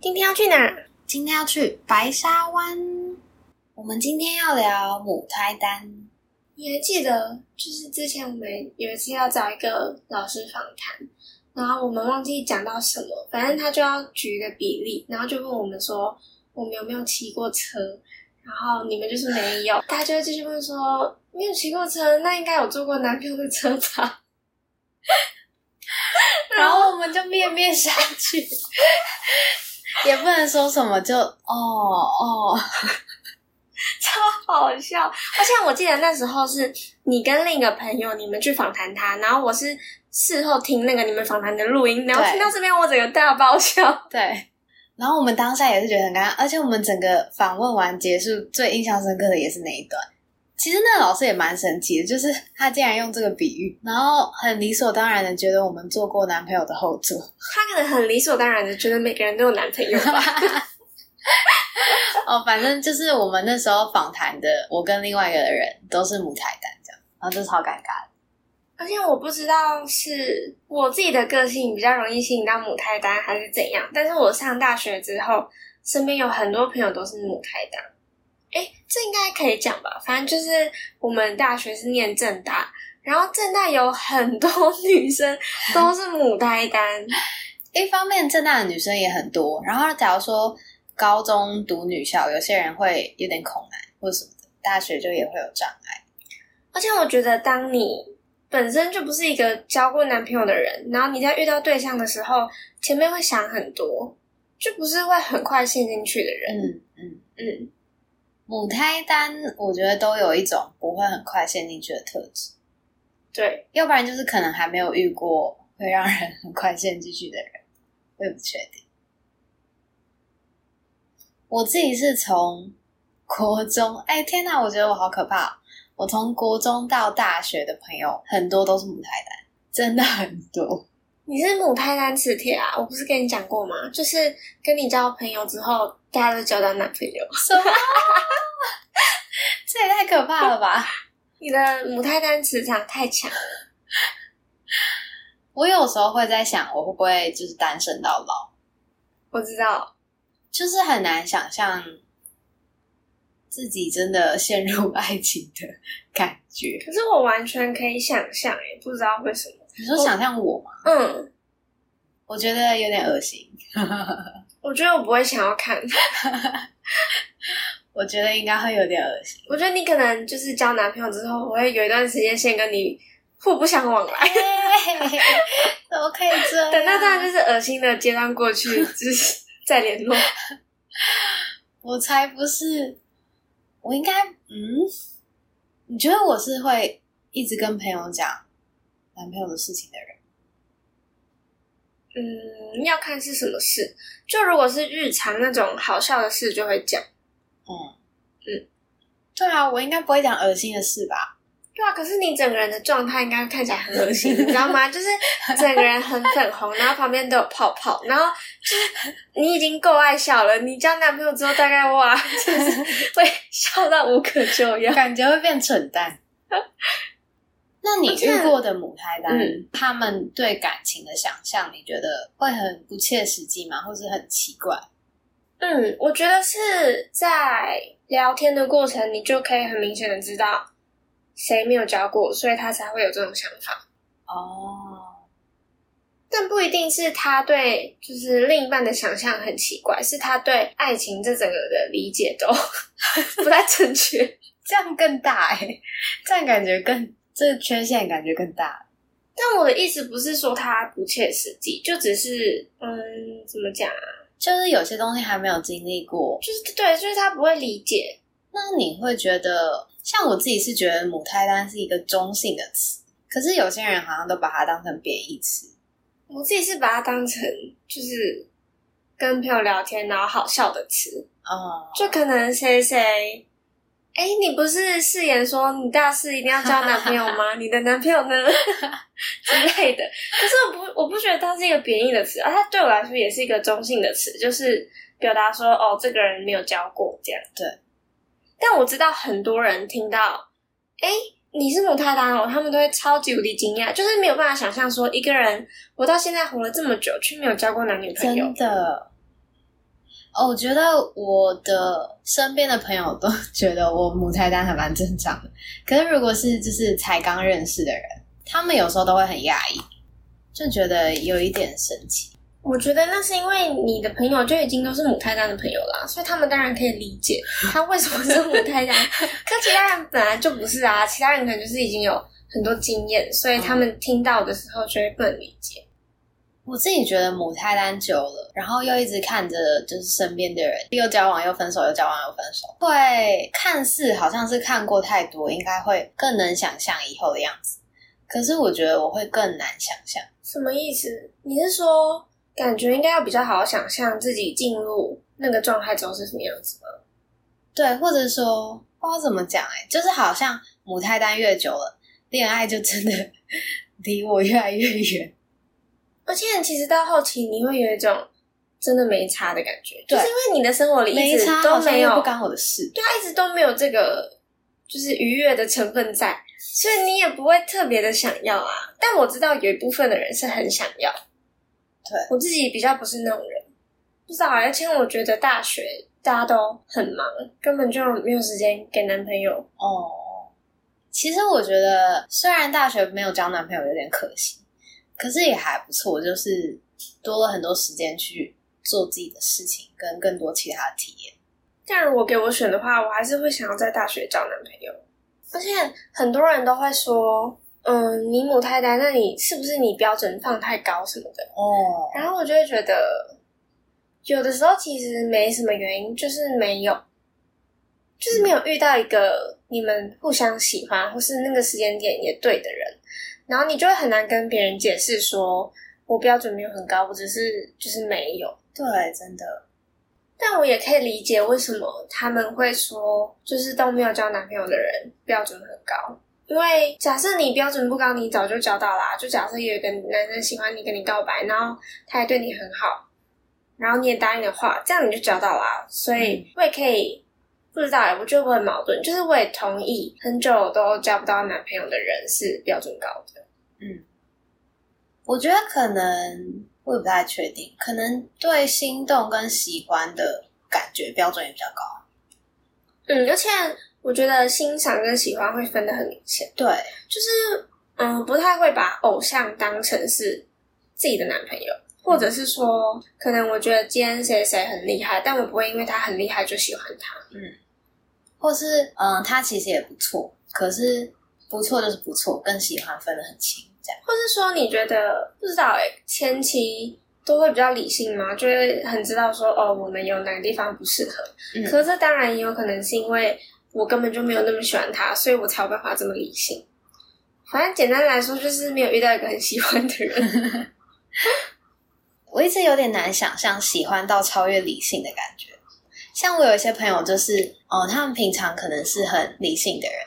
今天要去哪？今天要去白沙湾。我们今天要聊母胎单。你还记得，就是之前我们有一次要找一个老师访谈，然后我们忘记讲到什么，反正他就要举一个比例，然后就问我们说我们有没有骑过车，然后你们就是没有，他就会继续问说没有骑过车，那应该有坐过男朋友的车吧？然后我们就面面相觑，也不能说什么，就哦哦，超好笑！而且我记得那时候是你跟另一个朋友，你们去访谈他，然后我是事后听那个你们访谈的录音，然后听到这边我整个大爆笑。对。然后我们当下也是觉得很尴尬，而且我们整个访问完结束，最印象深刻的也是那一段。其实那个老师也蛮神奇的，就是他竟然用这个比喻，然后很理所当然的觉得我们做过男朋友的后座。他可能很理所当然的觉得每个人都有男朋友吧。哦，反正就是我们那时候访谈的，我跟另外一个人都是母胎单这样，然后就超尴尬的。而且我不知道是我自己的个性比较容易吸引到母胎单，还是怎样。但是我上大学之后，身边有很多朋友都是母胎单。哎，这应该可以讲吧？反正就是我们大学是念正大，然后正大有很多 女生都是母胎单。一方面，正大的女生也很多，然后假如说高中读女校，有些人会有点恐男或什么的，大学就也会有障碍。而且我觉得，当你本身就不是一个交过男朋友的人，然后你在遇到对象的时候，前面会想很多，就不是会很快陷进去的人。嗯嗯，嗯，母胎单我觉得都有一种不会很快陷进去的特质，对，要不然就是可能还没有遇过会让人很快陷进去的人，我也不确定。我自己是从国中，哎天哪，我觉得我好可怕哦、我从国中到大学的朋友很多都是母胎单，真的很多。你是母胎单磁铁啊？我不是跟你讲过吗？就是跟你交朋友之后，大家都交到男朋友。什么？这也太可怕了吧！你的母胎单磁场太强了。我有时候会在想，我会不会就是单身到老？我知道，就是很难想象自己真的陷入爱情的感觉。可是我完全可以想象，诶，不知道为什么。你说想象我吗？嗯，我觉得有点恶心。我觉得我不会想要看。我觉得应该会有点恶心。我觉得你可能就是交男朋友之后，我会有一段时间先跟你互不相往来。怎么可以这样？等那段就是恶心的阶段过去，就是再联络。我才不是，我应该嗯，你觉得我是会一直跟朋友讲男朋友的事情的人？嗯，要看是什么事。就如果是日常那种好笑的事，就会讲。嗯嗯，对啊，我应该不会讲恶心的事吧？对啊，可是你整个人的状态应该看起来很恶心，你知道吗？就是整个人很粉红，然后旁边都有泡泡，然后就是你已经够爱笑了。你交男朋友之后，大概哇，就是会笑到无可救药。感觉会变蠢蛋。那你遇过的母胎单，嗯他们对感情的想象，你觉得会很不切实际吗？或是很奇怪？嗯，我觉得是在聊天的过程，你就可以很明显的知道谁没有交过，所以他才会有这种想法。哦，但不一定是他对就是另一半的想象很奇怪，是他对爱情这整个的理解都 不太正确。这样更大哎、这样感觉更这个缺陷感觉更大。但我的意思不是说它不切实际，就只是嗯，怎么讲啊？就是有些东西还没有经历过，就是对，就是他不会理解。那你会觉得，像我自己是觉得母胎单是一个中性的词，可是有些人好像都把它当成贬义词。我自己是把它当成就是跟朋友聊天然后好笑的词，哦，就可能谁谁，哎，你不是誓言说你大四一定要交男朋友吗？你的男朋友呢 之类的。可是我不，我不觉得它是一个贬义的词啊，它对我来说也是一个中性的词，就是表达说哦，这个人没有交过这样。对。但我知道很多人听到，哎，你是母胎单哦，他们都会超级无敌惊讶，就是没有办法想象说一个人活到现在活了这么久，却没有交过男女朋友真。的，哦，我觉得我的身边的朋友都 觉得我母胎单还蛮正常的。可是如果是就是才刚认识的人，他们有时候都会很压抑，就觉得有一点神奇。我觉得那是因为你的朋友就已经都是母胎单的朋友啦，所以他们当然可以理解 他为什么是母胎单。可其他人本来就不是啊，其他人可能就是已经有很多经验，所以他们听到的时候就会不能理解。我自己觉得母胎单久了，然后又一直看着就是身边的人又交往又分手，又交往又分手，会看似好像是看过太多，应该会更能想象以后的样子。可是我觉得我会更难想象。什么意思？你是说感觉应该要比较好好想象自己进入那个状态之后是什么样子吗？对，或者说不知道怎么讲，哎，就是好像母胎单越久了，恋爱就真的 离我越来越远。而且其实到后期你会有一种真的没差的感觉，就是因为你的生活里一直都没有不干我的事，对，一直都没有这个就是愉悦的成分在，所以你也不会特别的想要啊。但我知道有一部分的人是很想要，对我自己比较不是那种人，不知道。而且我觉得大学大家都很忙，根本就没有时间给男朋友。哦，其实我觉得虽然大学没有交男朋友有点可惜。可是也还不错，就是多了很多时间去做自己的事情，跟更多其他的体验。但如果给我选的话，我还是会想要在大学找男朋友。而且很多人都会说，嗯，你母胎单，那你是不是你标准放太高什么的？哦。然后我就会觉得，有的时候其实没什么原因，就是没有，就是没有遇到一个你们互相喜欢，或是那个时间点也对的人。然后你就会很难跟别人解释说，我标准没有很高，我只是就是没有。对，真的。但我也可以理解为什么他们会说，就是都没有交男朋友的人标准很高。因为假设你标准不高，你早就交到啦。就假设有一个男生喜欢你，跟你告白，然后他也对你很好，然后你也答应的话，这样你就交到啦。所以我也可以。不知道哎，我觉得我很矛盾，就是我也同意很久都交不到男朋友的人是标准高的。嗯，我觉得可能我也不太确定，可能对心动跟喜欢的感觉标准也比较高。嗯，而且我觉得欣赏跟喜欢会分得很明显。对，就是嗯，不太会把偶像当成是自己的男朋友，或者是说，可能我觉得今天谁谁很厉害，但我不会因为他很厉害就喜欢他。嗯。或是嗯，他其实也不错，可是不错就是不错，更喜欢分得很清，这样。或是说你觉得不知道哎，前期都会比较理性吗？就会很知道说哦，我们有哪个地方不适合。嗯。可是这当然也有可能是因为我根本就没有那么喜欢他，所以我才有办法这么理性。反正简单来说，就是没有遇到一个很喜欢的人。我一直有点难想象喜欢到超越理性的感觉。像我有一些朋友，就是哦，他们平常可能是很理性的人。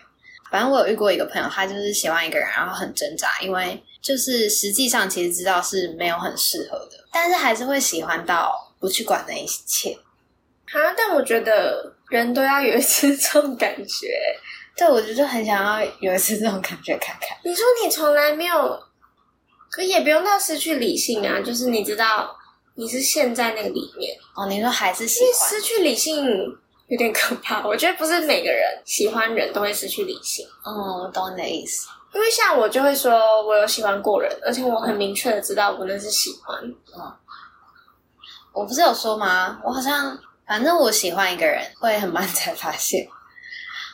反正我有遇过一个朋友，他就是喜欢一个人，然后很挣扎，因为就是实际上其实知道是没有很适合的，但是还是会喜欢到不去管那一切。啊，但我觉得人都要有一次这种感觉。对，我就很想要有一次这种感觉看看。你说你从来没有，可也不用到失去理性啊，就是你知道。你是陷在那个里面哦？你说还是喜欢？失去理性有点可怕。我觉得不是每个人喜欢人都会失去理性。哦，我懂你的意思。因为像我就会说，我有喜欢过人，而且我很明确的知道我那是喜欢。嗯，我不是有说吗？我好像反正我喜欢一个人会很慢才发现，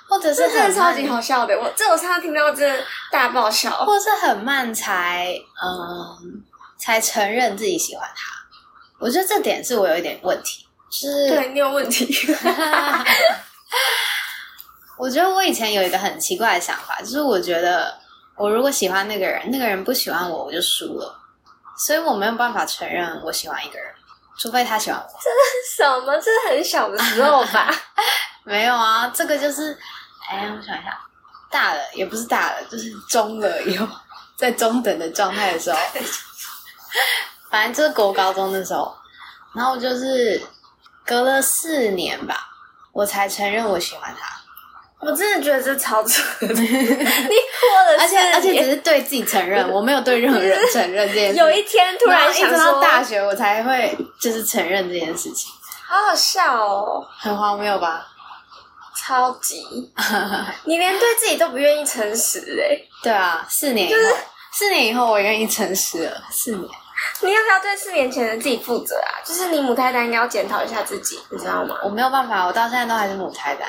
或者是很超级好笑的。我这我上次听到这大爆笑，或者是很慢才嗯才承认自己喜欢他。我觉得这点是我有一点问题，是对你有问题。我觉得我以前有一个很奇怪的想法，就是我觉得我如果喜欢那个人，那个人不喜欢我，我就输了，所以我没有办法承认我喜欢一个人，除非他喜欢我。这是什么？这是很小的时候吧？没有啊，这个就是，哎，我想一下，大了也不是大了，就是中了以后，在中等的状态的时候。反正就是国高中的时候，然后就是隔了四年吧，我才承认我喜欢他。我真的觉得这超扯，你过了，而且而且只是对自己承认，我没有对任何人承认这件事。有一天突然一直到大学，我才会就是承认这件事情。好好笑哦，很荒谬吧？超级！你连对自己都不愿意诚实哎。对啊，四年以后，四年以后我愿意诚实了。四年，你要不要对四年前的自己负责啊？就是你母胎单应该要检讨一下自己，你知道吗？我没有办法，我到现在都还是母胎单。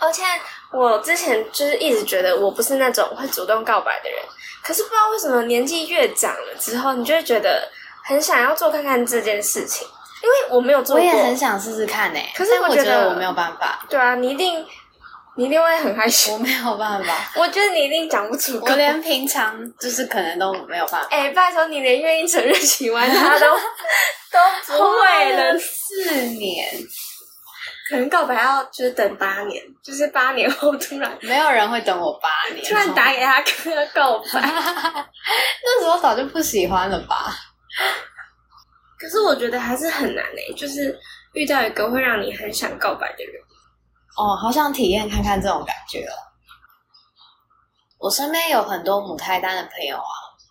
而且我之前就是一直觉得我不是那种会主动告白的人，可是不知道为什么年纪越长了之后，你就会觉得很想要做看看这件事情，因为我没有做我，也很想试试看呢、可是我觉得我没有办法，对啊，你一定你一定会很害羞我，没有办法，我觉得你一定讲不出口，我连平常就是可能都没有办法。哎、拜托你连愿意承认喜欢他都 都不会了，四年，可能告白要就是等八年，就是八年后突然没有人会等我八年。突然打给他跟他告白。那时候早就不喜欢了吧？可是我觉得还是很难诶、就是遇到一个会让你很想告白的人。哦，好想体验看看这种感觉哦。我身边有很多母胎单的朋友啊，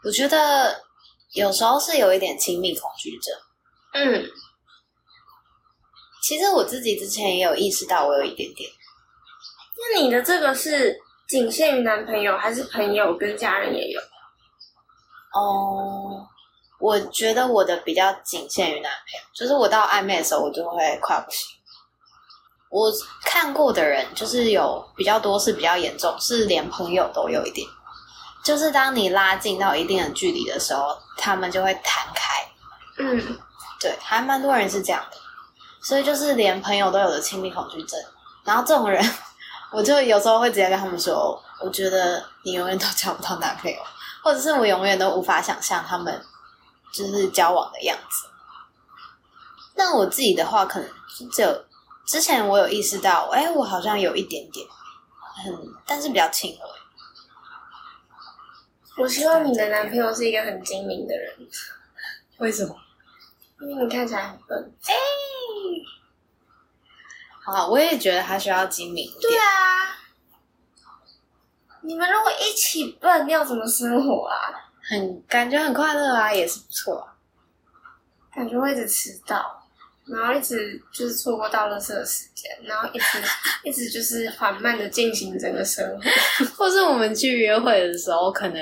我觉得有时候是有一点亲密恐惧症。嗯，其实我自己之前也有意识到，我有一点点。那你的这个是仅限于男朋友，还是朋友跟家人也有？哦，我觉得我的比较仅限于男朋友，就是我到暧昧的时候，我就会快不行。我看过的人，就是有比较多是比较严重，是连朋友都有一点。就是当你拉近到一定的距离的时候，他们就会弹开。嗯，对，还蛮多人是这样的，所以就是连朋友都有的亲密恐惧症。然后这种人，我就有时候会直接跟他们说，我觉得你永远都交不到男朋友，或者是我永远都无法想象他们就是交往的样子。那我自己的话，可能就只有之前我有意识到，哎，我好像有一点点，很，但是比较轻微。我希望你的男朋友是一个很精明的人，为什么？因为你看起来很笨。哎。好，我也觉得他需要精明一点。对啊，你们如果一起笨，要怎么生活啊？很感觉很快乐啊，也是不错啊。感觉会一直迟到，然后一直就是错过到垃圾的时间，然后一直一直就是缓慢的进行整个生活。或是我们去约会的时候，可能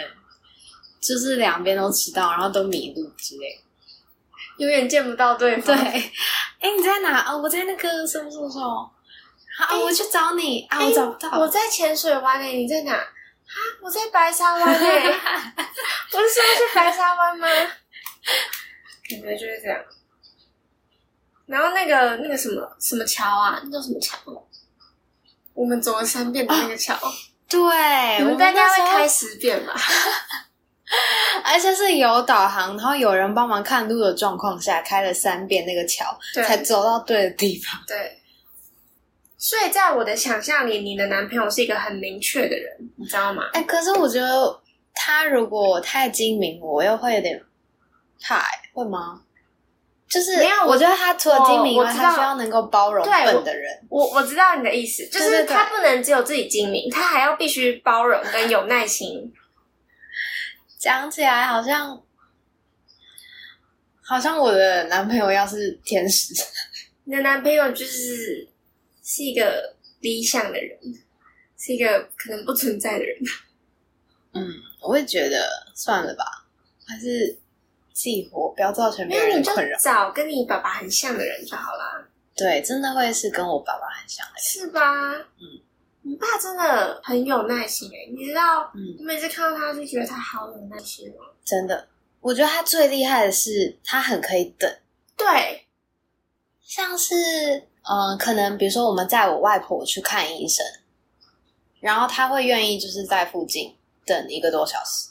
就是两边都迟到，然后都迷路之类的。永远见不到对对，方。哎、你在哪？哦，我在那个什么什么什么。好，我去找你啊！我找不到。我在浅水湾诶、你在哪？啊，我在白沙湾诶 不是说要去白沙湾吗？感觉就是这样。然后那个那个什么什么桥啊，那叫什么桥？我们走了三遍的那个桥，对，你我们大概会开十遍吧？而且是有导航，然后有人帮忙看路的状况下，开了三遍那个桥，才走到对的地方。对。所以在我的想象里，你的男朋友是一个很明确的人，你知道吗？哎、可是我觉得他如果太精明，我又会有点怕、欸，会吗？就是没有我我觉得他除了精明以外，他需要能够包容对笨的人。我我知道你的意思，就是他不能只有自己精明，他还要必须包容跟有耐心。讲起来好像，好像我的男朋友要是天使，你的男朋友就是是一个理想的人，是一个可能不存在的人。嗯，我会觉得算了吧，还是自己活，不要造成别人的困扰。找跟你爸爸很像的人就好啦，对，真的会是跟我爸爸很像的人。是吧？嗯，你爸真的很有耐心诶，你知道，嗯我每次看到他就觉得他好有耐心哦。真的，我觉得他最厉害的是他很可以等，对，像是嗯、呃可能比如说我们载我外婆去看医生，然后他会愿意就是在附近等一个多小时，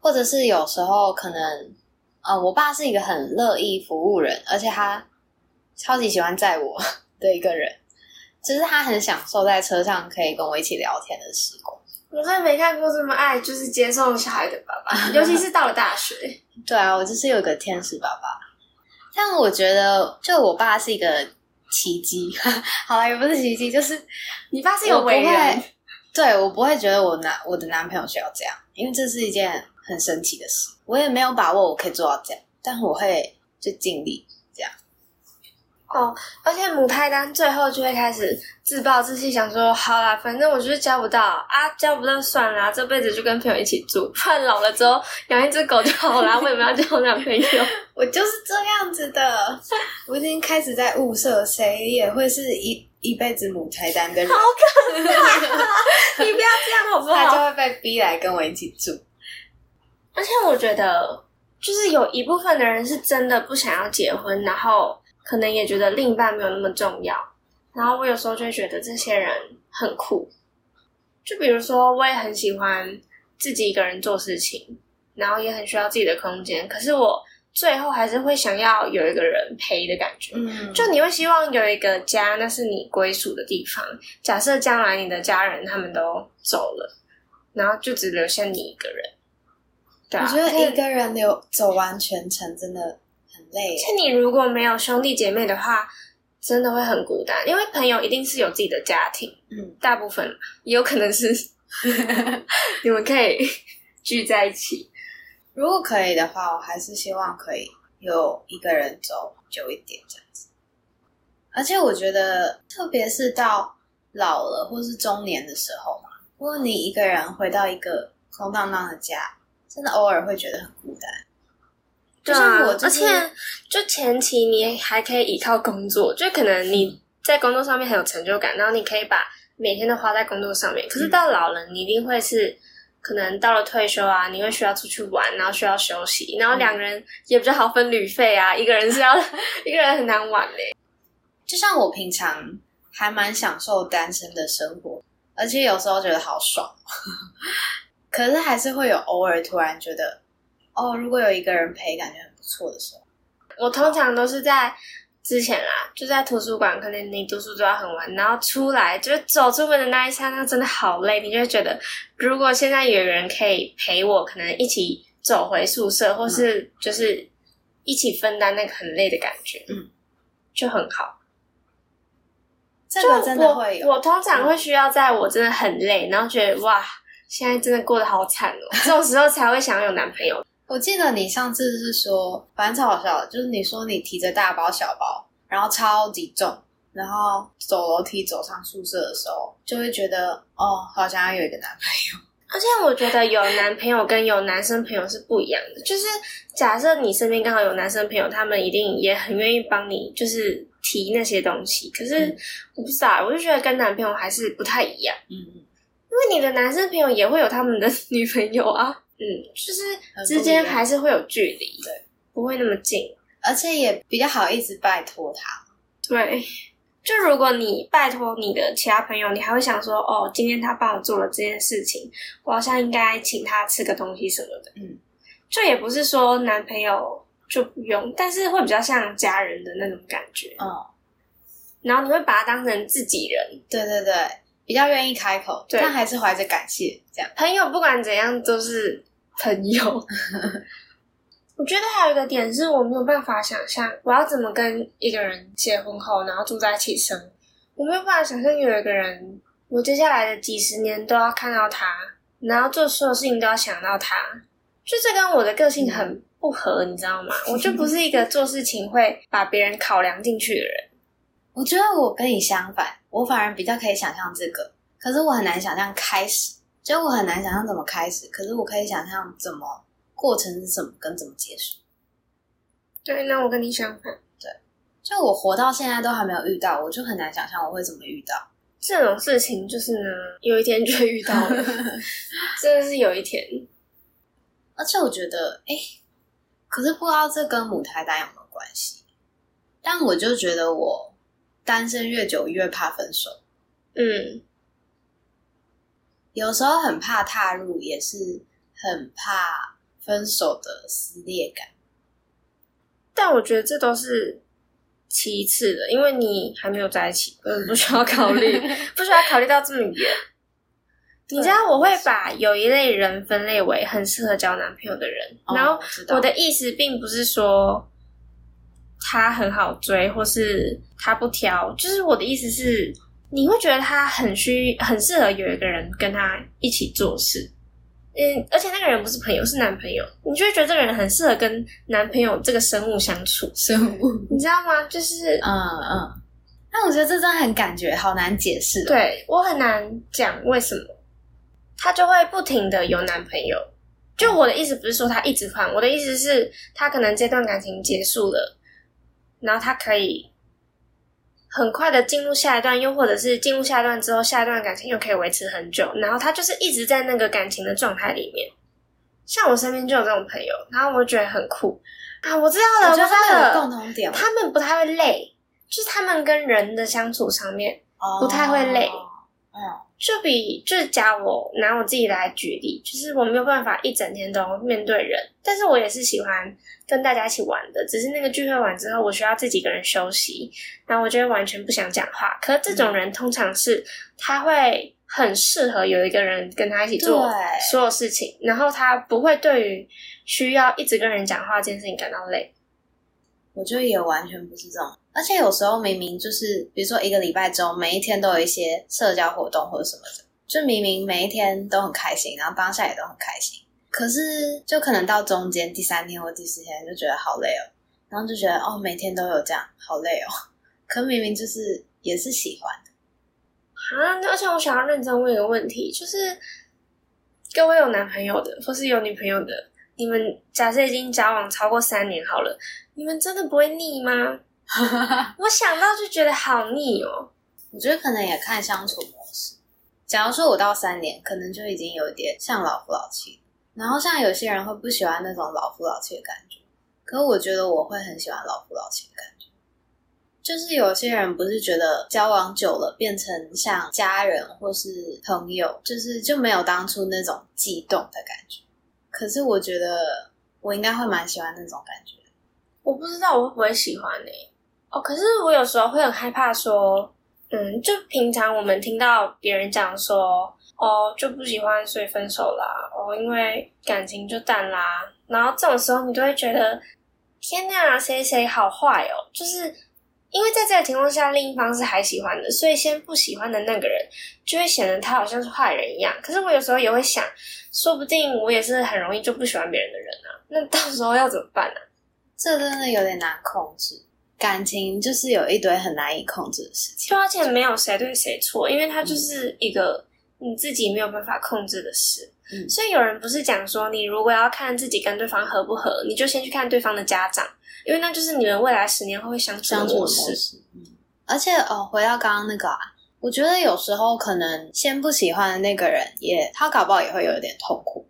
或者是有时候可能，呃，我爸是一个很乐意服务人，而且他超级喜欢载我 的一个人，就是他很享受在车上可以跟我一起聊天的时光。我真的没看过这么爱就是接送小孩的爸爸，尤其是到了大学。对啊，我就是有个天使爸爸。但我觉得，就我爸是一个奇迹。好了，也不是奇迹，就是你爸是有我不为人会，，对我不会觉得我男我的男朋友需要这样，因为这是一件很神奇的事。我也没有把握我可以做到这样，但我会就尽力这样。哦，而且母胎单最后就会开始自暴自弃，想说好啦，反正我就是交不到啊，交不到算啦，这辈子就跟朋友一起住，不然老了之后养一只狗就好啦，为什么要交男朋友？我就是这样子的，我已经开始在物色谁也会是一一辈子母胎单的人，好可怕！你不要这样好不好他就好？会被逼来跟我一起住。而且我觉得，就是有一部分的人是真的不想要结婚，然后可能也觉得另一半没有那么重要。然后我有时候就会觉得这些人很酷。就比如说，我也很喜欢自己一个人做事情，然后也很需要自己的空间。可是我最后还是会想要有一个人陪的感觉。嗯，就你会希望有一个家，那是你归属的地方。假设将来你的家人他们都走了，然后就只留下你一个人。对啊，我觉得一个人流走完全程真的很累像。你如果没有兄弟姐妹的话，真的会很孤单。因为朋友一定是有自己的家庭，嗯，大部分也有可能是 你们可以聚在一起。如果可以的话，我还是希望可以有一个人走久一点这样子。而且我觉得，特别是到老了或是中年的时候嘛，如果你一个人回到一个空荡荡的家，真的偶尔会觉得很孤单。就像我、就是，而且就前期你还可以依靠工作，就可能你在工作上面很有成就感，然后你可以把每天都花在工作上面。可是到老了，你一定会是可能到了退休啊，你会需要出去玩，然后需要休息，然后两个人也比较好分旅费啊，一个人是要 一个人很难玩嘞、就像我平常还蛮享受单身的生活，而且有时候觉得好爽，可是还是会有偶尔突然觉得，哦，如果有一个人陪，感觉很不错的时候。我通常都是在之前啦，就在图书馆，可能你读书读到很晚，然后出来就是走出门的那一刹那，真的好累，你就会觉得，如果现在有人可以陪我，可能一起走回宿舍，或是就是一起分担那个很累的感觉，嗯，就很好。这个真的会有，我。我通常会需要在我真的很累，然后觉得哇，现在真的过得好惨哦，这种时候才会想要有男朋友。我记得你上次是说，反正超好笑的，就是你说你提着大包小包，然后超级重，然后走楼梯走上宿舍的时候，就会觉得哦，好想要有一个男朋友。而且我觉得有男朋友跟有男生朋友是不一样的。就是假设你身边刚好有男生朋友，他们一定也很愿意帮你，就是提那些东西。可是嗯我不知道，我就觉得跟男朋友还是不太一样，嗯，因为你的男生朋友也会有他们的 女朋友啊，嗯，就是之间还是会有距离，对，不会那么近。而且也比较好一直拜托他。对，就如果你拜托你的其他朋友，你还会想说，哦，今天他帮我做了这件事情，我好像应该请他吃个东西什么的。嗯，就也不是说男朋友就不用，但是会比较像家人的那种感觉。嗯，然后你会把他当成自己人，对对对，比较愿意开口，但还是怀着感谢这样。朋友不管怎样都是朋友。我觉得还有一个点是我没有办法想象，我要怎么跟一个人结婚后，然后住在一起生。我没有办法想象有一个人，我接下来的几十年都要看到他，然后做所有事情都要想到他，就这跟我的个性很不合，你知道吗？我就不是一个做事情会把别人考量进去的人。我觉得我跟你相反，我反而比较可以想象这个，可是我很难想象开始，就我很难想象怎么开始，可是我可以想象怎么过程是什么跟怎么结束。对，那我跟你相反。对就我活到现在都还没有遇到，我就很难想象我会怎么遇到。这种事情就是呢，有一天就会遇到了，真的是有一天。而且我觉得，哎、可是不知道这跟母胎单有没有关系？但我就觉得我单身越久越怕分手，嗯，有时候很怕踏入，也是很怕分手的撕裂感。但我觉得这都是其次的，因为你还没有在一起，嗯，不需要考虑，不需要考虑到这么远。你知道我会把有一类人分类为很适合交男朋友的人，哦然后我的意思并不是说他很好追，或是他不挑，就是我的意思是，你会觉得他很需很适合有一个人跟他一起做事，嗯，而且那个人不是朋友，是男朋友，你就会觉得这个人很适合跟男朋友这个生物相处，生物，你知道吗？就是嗯嗯。但我觉得这真的很感觉好难解释、哦。，对我很难讲为什么，他就会不停的有男朋友。就我的意思不是说他一直换，我的意思是，他可能这段感情结束了，然后他可以很快的进入下一段，又或者是进入下一段之后，下一段感情又可以维持很久，然后他就是一直在那个感情的状态里面。像我身边就有这种朋友，然后我觉得很酷啊！我知道了，我觉得有了，共同点，他们不太会累，就是他们跟人的相处上面。不太会累嗯，就比就是假如我拿我自己来举例，就是我没有办法一整天都面对人，但是我也是喜欢跟大家一起玩的。只是那个聚会完之后，我需要自己一个人休息，然后我就会完全不想讲话。可是这种人通常是他会很适合有一个人跟他一起做对所有事情，然后他不会对于需要一直跟人讲话这件事情感到累。我觉得也完全不是这种，而且有时候明明就是，比如说一个礼拜中，每一天都有一些社交活动或者什么的，就明明每一天都很开心，然后当下也都很开心，可是就可能到中间第三天或第四天就觉得好累哦，然后就觉得哦每天都有这样，好累哦，可明明就是也是喜欢的，啊，而且我想要认真问一个问题，就是各位有男朋友的，或是有女朋友的，你们假设已经交往超过三年好了，你们真的不会腻吗？我想到就觉得好腻哦。我觉得可能也看相处模式。假如说我到三年，可能就已经有一点像老夫老妻，然后像有些人会不喜欢那种老夫老妻的感觉，可我觉得我会很喜欢老夫老妻的感觉。就是有些人不是觉得交往久了变成像家人或是朋友，就是就没有当初那种悸动的感觉。可是我觉得我应该会蛮喜欢那种感觉。我不知道我会不会喜欢呢、哦，可是我有时候会很害怕说，嗯，就平常我们听到别人讲说，哦，就不喜欢所以分手啦，哦，因为感情就淡啦，然后这种时候你就会觉得，天哪，谁谁好坏哦，就是因为在这个情况下，另一方是还喜欢的，所以先不喜欢的那个人就会显得他好像是坏人一样。可是我有时候也会想，说不定我也是很容易就不喜欢别人的人啊，那到时候要怎么办呢、这真的有点难控制。感情就是有一堆很难以控制的事情。对，而且没有谁对谁错，因为它就是一个你自己没有办法控制的事。嗯所以有人不是讲说，你如果要看自己跟对方合不合，你就先去看对方的家长，因为那就是你们未来十年后会相处的模的模式。嗯，而且哦，回到刚刚那个啊，我觉得有时候可能先不喜欢的那个人也，他搞不好也会有一点痛苦，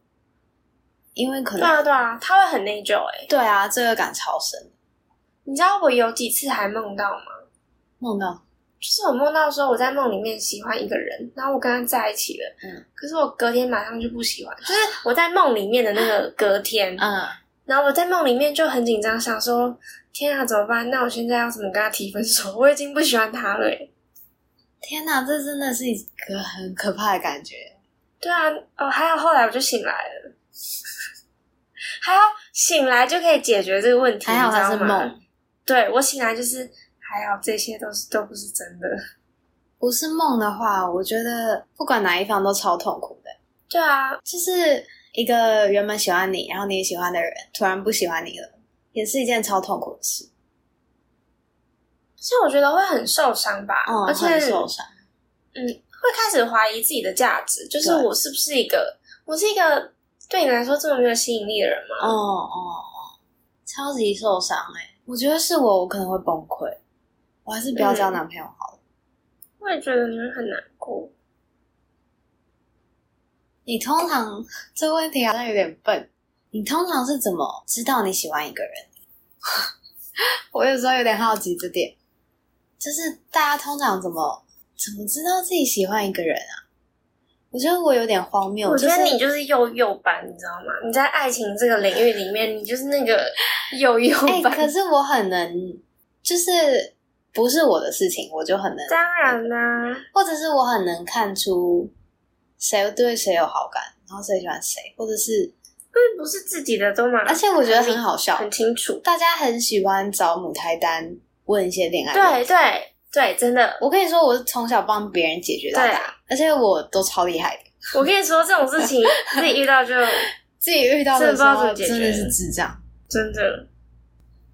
因为可能对啊，对啊，他会很内疚哎、对啊，罪恶感超深。你知道我有几次还梦到吗？梦到就是我梦到说我在梦里面喜欢一个人，然后我跟他在一起了，嗯，可是我隔天马上就不喜欢，就是我在梦里面的那个 隔天，嗯，然后我在梦里面就很紧张，想说天啊怎么办？那我现在要怎么跟他提分手？我已经不喜欢他了耶。天哪，这真的是一个很可怕的感觉。对啊，哦，还有后来我就醒来了，还要醒来就可以解决这个问题，还好它是梦，对我醒来就是还好，这些都是都不是真的。不是梦的话，我觉得不管哪一方都超痛苦的。对啊，就是一个原本喜欢你，然后你也喜欢的人，突然不喜欢你了，也是一件超痛苦的事。所以我觉得会很受伤吧，嗯，而且很受伤。嗯，会开始怀疑自己的价值，就是我是不是一个，我是一个对你来说这么没有吸引力的人吗？哦哦哦，超级受伤哎、我觉得是我，我可能会崩溃。我还是不要交男朋友好了。我也觉得你会很难过。你通常这个问题好像有点笨。你通常是怎么知道你喜欢一个人？我有时候有点好奇这点，就是大家通常怎么怎么知道自己喜欢一个人啊？我觉得我有点荒谬。我觉得你就是幼幼班，你知道吗？你在爱情这个领域里面，你就是那个幼幼哎、班。可是我很能，就是不是我的事情，我就很能，当然啦、或者是我很能看出谁对谁有好感，然后谁喜欢谁，或者是，因为不是自己的都嘛，而且我觉得很好笑，很清楚。大家很喜欢找母胎单问一些恋爱对。对对，真的，我跟你说，我是从小帮别人解决到大，而且我都超厉害的。我跟你说，这种事情 自己遇到就自己遇到的时真的不知道候怎么解决真的是智障。真的，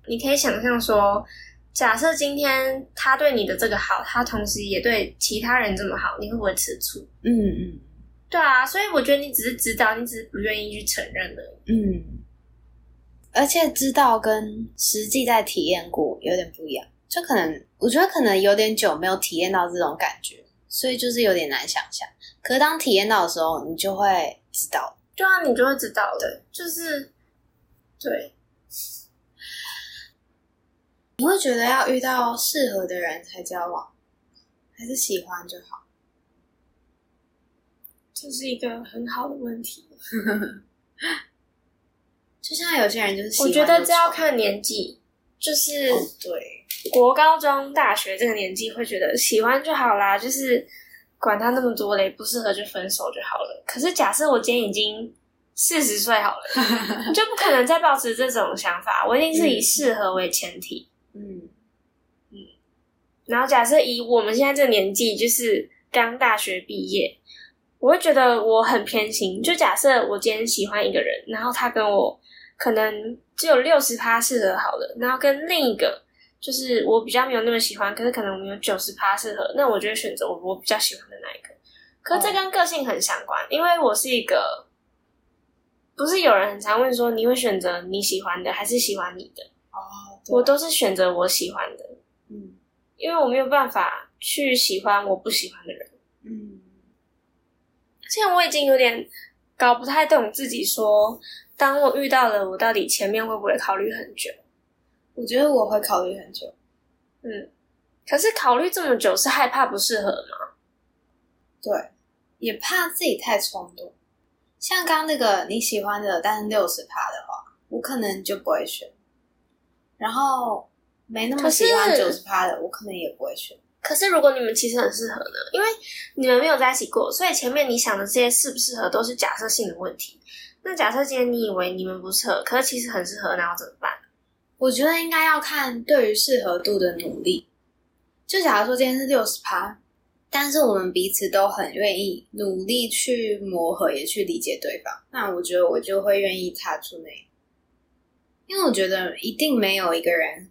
你可以想象说，假设今天他对你的这个好，他同时也对其他人这么好，你会不会吃醋？嗯嗯对啊，所以我觉得你只是知道，你只是不愿意去承认而已。嗯，而且知道跟实际在体验过有点不一样，就可能我觉得可能有点久没有体验到这种感觉，所以就是有点难想象。可是当体验到的时候，你就会知道。对啊，你就会知道了，就是对，你会觉得要遇到适合的人才交往，还是喜欢就好？这是一个很好的问题。就像有些人就是喜欢我觉得这要看年纪，就是哦，对，国高中、大学这个年纪会觉得喜欢就好啦，就是管他那么多嘞，不适合就分手就好了。可是假设我今天已经四十岁好了，你 就不可能再保持这种想法，我一定是以适合为前提。嗯然后假设以我们现在这个年纪，就是刚大学毕业，我会觉得我很偏心。就假设我今天喜欢一个人，然后他跟我可能只有六十趴适合好了，然后跟另一个就是我比较没有那么喜欢，可是可能我们有九十趴适合，那我就会选择我我比较喜欢的那一个。可是这跟个性很相关，因为我是一个，不是有人很常问说你会选择你喜欢的还是喜欢你的？哦，我都是选择我喜欢的。嗯因为我没有办法去喜欢我不喜欢的人。嗯现在我已经有点搞不太懂自己说，当我遇到了，我到底前面会不会考虑很久？我觉得我会考虑很久。嗯，可是考虑这么久是害怕不适合吗？对，也怕自己太冲动。像刚刚那个你喜欢的，但是六十趴的话，我可能就不会选。然后没那么喜欢九十趴的，我可能也不会选。可是如果你们其实很适合呢？因为你们没有在一起过，所以前面你想的这些适不适合都是假设性的问题。那假设今天你以为你们不适合，可是其实很适合，那要怎么办？我觉得应该要看对于适合度的努力。就假如说今天是六十趴，但是我们彼此都很愿意努力去磨合，也去理解对方，那我觉得我就会愿意踏出那一步，因为我觉得一定没有一个人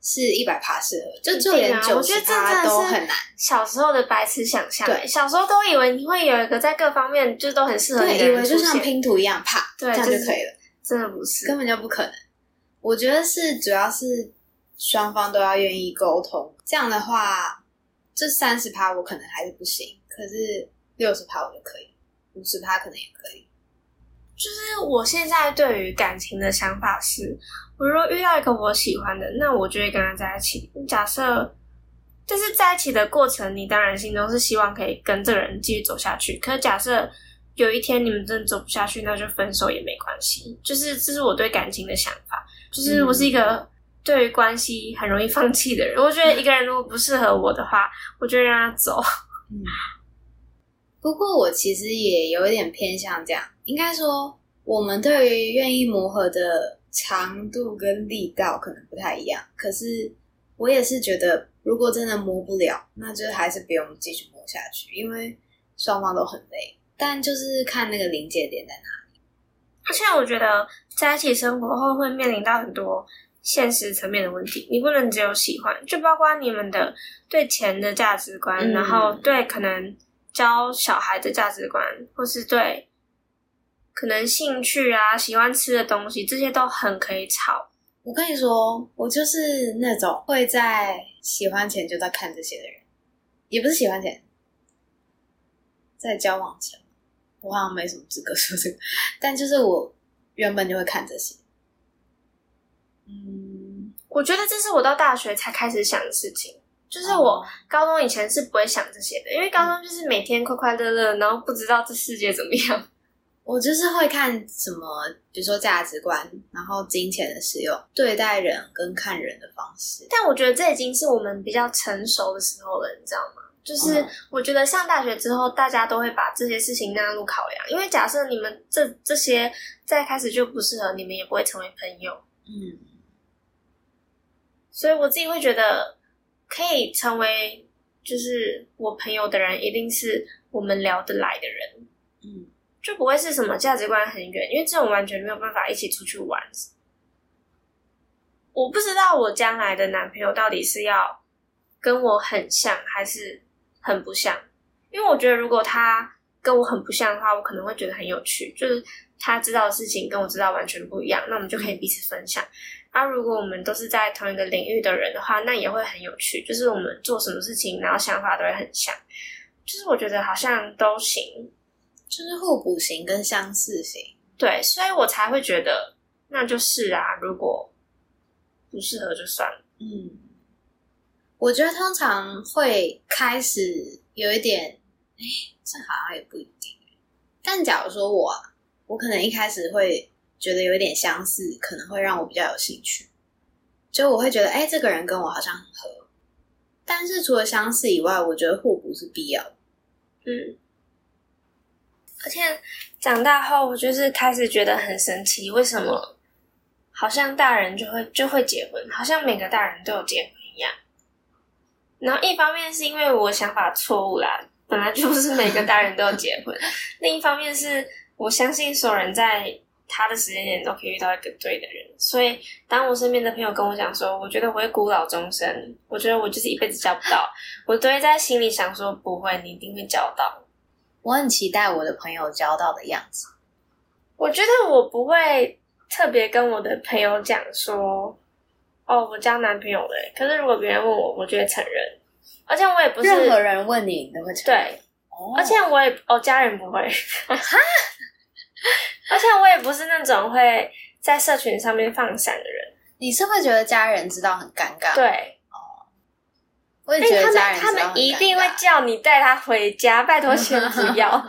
是一百趴适合，就就连九十我觉得这真趴都很难。小时候的白痴想象，对小时候都以为你会有一个在各方面就都很适合你对，的以为就像拼图一样，啪，这样就就是可以了，真的不是。根本就不可能。我觉得是主要是双方都要愿意沟通，这样的话，这三十趴我可能还是不行，可是六十趴我就可以，五十趴可能也可以。就是我现在对于感情的想法是，我如果遇到一个我喜欢的，那我就会跟他在一起。假设，但是在一起的过程，你当然心中是希望可以跟这个人继续走下去。可是假设有一天你们真的走不下去，那就分手也没关系。就是这是我对感情的想法，就是我是一个对于关系很容易放弃的人。我觉得一个人如果不适合我的话，我就让他走。嗯，不过我其实也有一点偏向这样，应该说我们对于愿意磨合的长度跟力道可能不太一样。可是我也是觉得，如果真的磨不了，那就还是不用继续磨下去，因为双方都很累。但就是看那个临界点在哪。而且我觉得在一起生活后会面临到很多现实层面的问题，你不能只有喜欢，就包括你们的对钱的价值观，嗯然后对可能教小孩的价值观，或是对可能兴趣啊、喜欢吃的东西，这些都很可以吵。我跟你说，我就是那种会在喜欢前就在看这些的人，也不是喜欢前，在交往前，我好像没什么资格说这个，但就是我原本就会看这些。嗯，我觉得这是我到大学才开始想的事情，就是我哦高中以前是不会想这些的，因为高中就是每天快快乐乐，然后不知道这世界怎么样。我就是会看什么，比如说价值观，然后金钱的使用，对待人跟看人的方式。但我觉得这已经是我们比较成熟的时候了，你知道吗？就是嗯我觉得上大学之后，大家都会把这些事情纳入考量，因为假设你们这这些在开始就不适合，你们也不会成为朋友。嗯，所以我自己会觉得，可以成为就是我朋友的人，一定是我们聊得来的人。嗯就不会是什么价值观很远，因为这种完全没有办法一起出去玩。我不知道我将来的男朋友到底是要跟我很像，还是很不像。因为我觉得，如果他跟我很不像的话，我可能会觉得很有趣，就是他知道的事情跟我知道完全不一样，那我们就可以彼此分享。而如果我们都是在同一个领域的人的话，那也会很有趣，就是我们做什么事情，然后想法都会很像。就是我觉得好像都行，就是互补型跟相似型。对，所以我才会觉得那就是啊，如果不适合就算了。嗯，我觉得通常会开始有一点。哎，这好像也不一定。但假如说我，我可能一开始会觉得有一点相似，可能会让我比较有兴趣。就我会觉得，哎，这个人跟我好像很合。但是除了相似以外，我觉得互补是必要的。嗯。而且长大后，我就是开始觉得很神奇，为什么好像大人就会就会结婚，好像每个大人都有结婚一样。然后一方面是因为我想法错误啦。本来就不是每个大人都要结婚。另一方面是我相信所有人在他的时间点都可以遇到一个对的人。所以当我身边的朋友跟我讲说，我觉得我会孤老终生，我觉得我就是一辈子交不到，我都会在心里想说，不会，你一定会交到。我很期待我的朋友交到的样子。我觉得我不会特别跟我的朋友讲说，哦，我交男朋友了。可是如果别人问我，我就会承认。而且我也不是任何人问你，你都会承认对。而且我也哦，家人不会。而且我也不是那种会在社群上面放闪的人。你是会觉得家人知道很尴尬？对。哦。我也觉得家人他们一定会叫你带他回家，拜托先不要。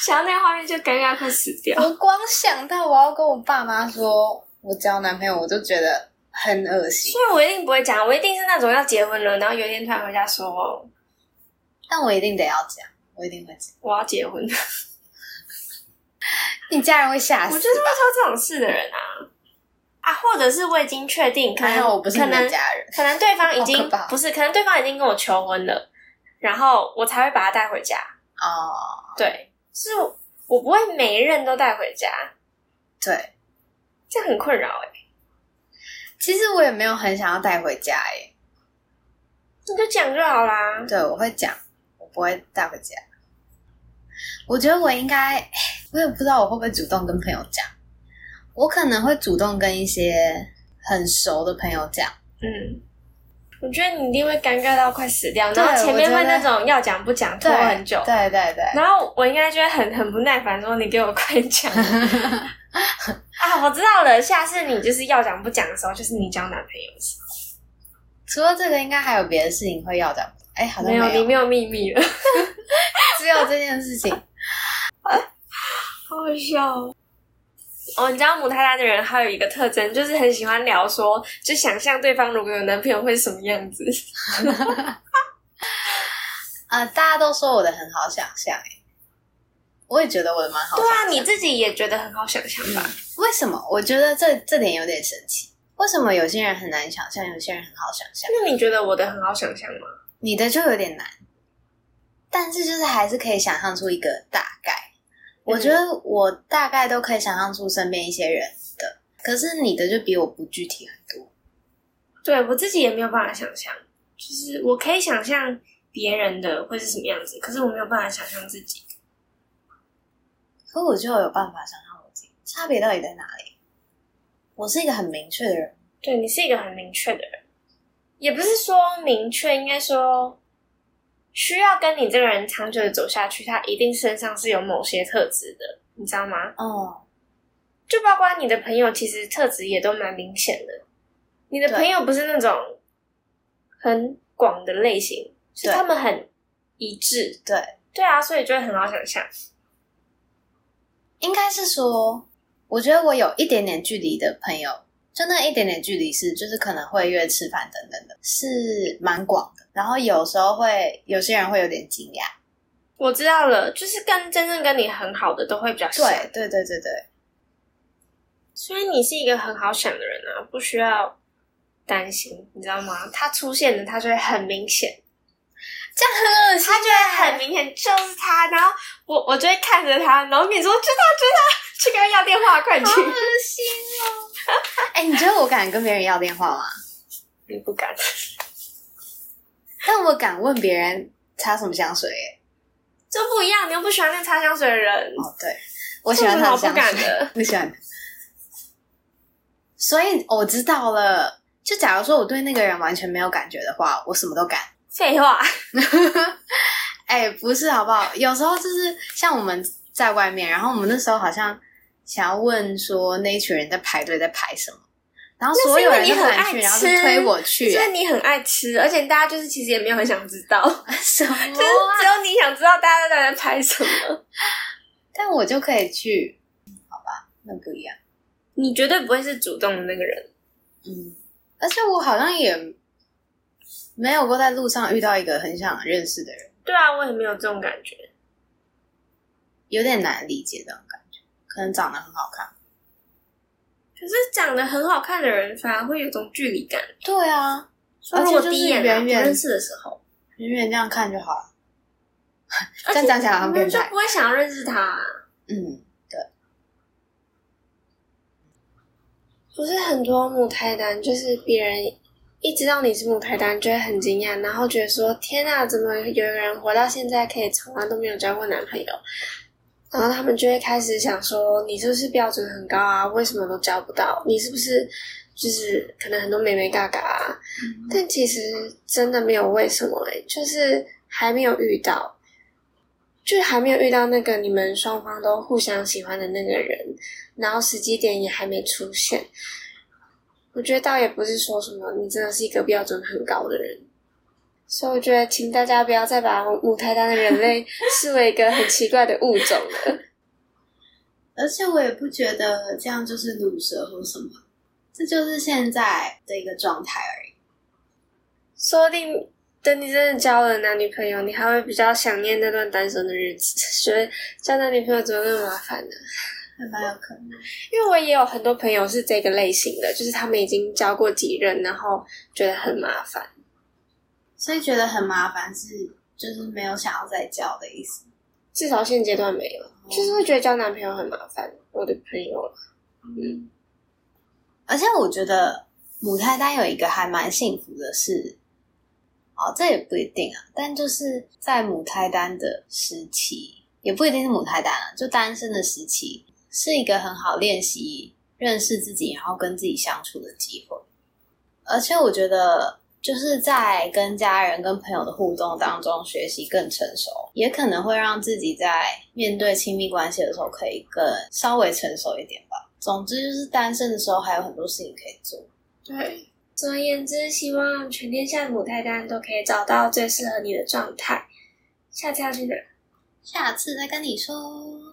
想到那个画面就尴尬快死掉。我光想到我要跟我爸妈说我交男朋友，我就觉得。很恶心，所以我一定不会讲，我一定是那种要结婚了，然后有一天突然回家说，但我一定得要讲，我一定会讲，我要结婚。你家人会吓死，我就是会说这种事的人啊。啊，或者是我已经确定，可能我不是你的家人，可能对方已经不是，可能对方已经跟我求婚了，然后我才会把他带回家。哦，对，是我不会每一任都带回家，对，这很困扰哎。其实我也没有很想要带回家哎，你就讲就好啦。对，我会讲，我不会带回家。我觉得我应该，我也不知道我会不会主动跟朋友讲。我可能会主动跟一些很熟的朋友讲。嗯，我觉得你一定会尴尬到快死掉，然后前面会那种要讲不讲拖很久。对对对。然后我应该就会很很不耐烦，说你给我快讲。啊，我知道了。下次你就是要讲不讲的时候，就是你交男朋友的时候。除了这个，应该还有别的事情会要讲。哎，好像没有，你没有秘密了，只有这件事情。好好笑哦！你知道母胎单的人还有一个特征，就是很喜欢聊说，就想象对方如果有男朋友会是什么样子。啊，大家都说我的很好想象，哎。我也觉得我的蛮好。对啊，你自己也觉得很好想象吧？为什么？我觉得这这点有点神奇。为什么有些人很难想象，有些人很好想象？那你觉得我的很好想象吗？你的就有点难，但是就是还是可以想象出一个大概。我觉得我大概都可以想象出身边一些人的，可是你的就比我不具体很多。对我自己也没有办法想象，就是我可以想象别人的会是什么样子，可是我没有办法想象自己。可我就有办法想象我自己，差别到底在哪里？我是一个很明确的人，对你是一个很明确的人，也不是说明确，应该说需要跟你这个人长久的走下去，他一定身上是有某些特质的，你知道吗？哦，就包括你的朋友，其实特质也都蛮明显的。你的朋友不是那种很广的类型，是他们很一致。对，对啊，所以就会很好想象。应该是说，我觉得我有一点点距离的朋友，就那一点点距离是，就是可能会约吃饭等等的，是蛮广的。然后有时候会有些人会有点惊讶。我知道了，就是跟真正跟你很好的都会比较对对对对对。所以你是一个很好想的人啊，不需要担心，你知道吗？他出现的他就会很明显。这样很恶心。他觉得很明显就是他，然后我我就会看着他，然后跟你说，就他，就他，去跟他要电话，快去。好恶心哦！哎、你觉得我敢跟别人要电话吗？你不敢？但我敢问别人擦什么香水、欸。这不一样，你又不喜欢那擦香水的人。哦，对，我喜欢他的香这有什么好不敢水的，不喜欢。所以我知道了。就假如说我对那个人完全没有感觉的话，我什么都敢。废话，哎、不是好不好？有时候就是像我们在外面，然后我们那时候好像想要问说那一群人在排队在排什么，然后所有人都很爱然后就推我去、就是你很爱吃，而且大家就是其实也没有很想知道，什么、就是只有你想知道大家在那拍什么。但我就可以去，嗯好吧，那不一样。你绝对不会是主动的那个人。嗯，而且我好像也没有过在路上遇到一个很想认识的人，对啊，我也没有这种感觉。有点难理解这种感觉。可能长得很好看。可是长得很好看的人反而会有种距离感。对啊，而且第一眼啊远远不认识的时候，远远这样看就好了。而且这样讲起来好像你们变态。就不会想要认识他、啊。嗯，不是很多母胎单，就是别人一知道你是母胎单，就会很惊讶，然后觉得说：“天啊，怎么有一个人活到现在可以从来都没有交过男朋友？”然后他们就会开始想说：“你是不是标准很高啊？为什么都交不到？你是不是就是可能很多美眉嘎嘎啊？”但其实真的没有为什么诶、就是还没有遇到，就是还没有遇到那个你们双方都互相喜欢的那个人，然后时机点也还没出现。我觉得倒也不是说什么你真的是一个标准很高的人，所以我觉得请大家不要再把母胎单的人类 视为一个很奇怪的物种了。而且我也不觉得这样就是毒舌或什么，这就是现在的一个状态而已。说不定等你真的交了男女朋友，你还会比较想念那段单身的日子，觉得交男女朋友怎么那么麻烦呢？还蛮有可能。因为我也有很多朋友是这个类型的，就是他们已经交过几任，然后觉得很麻烦。所以觉得很麻烦是就是没有想要再交的意思。至少现阶段没有，就是会觉得交男朋友很麻烦。我的朋友了，嗯，而且我觉得母胎单有一个还蛮幸福的是，哦，这也不一定啊，但就是在母胎单的时期，也不一定是母胎单啊，就单身的时期，是一个很好练习认识自己，然后跟自己相处的机会。而且我觉得，就是在跟家人、跟朋友的互动当中学习更成熟，也可能会让自己在面对亲密关系的时候可以更稍微成熟一点吧。总之，就是单身的时候还有很多事情可以做。对。总而言之，希望全天下的母胎单都可以找到最适合你的状态。下次要去哪？下次再跟你说。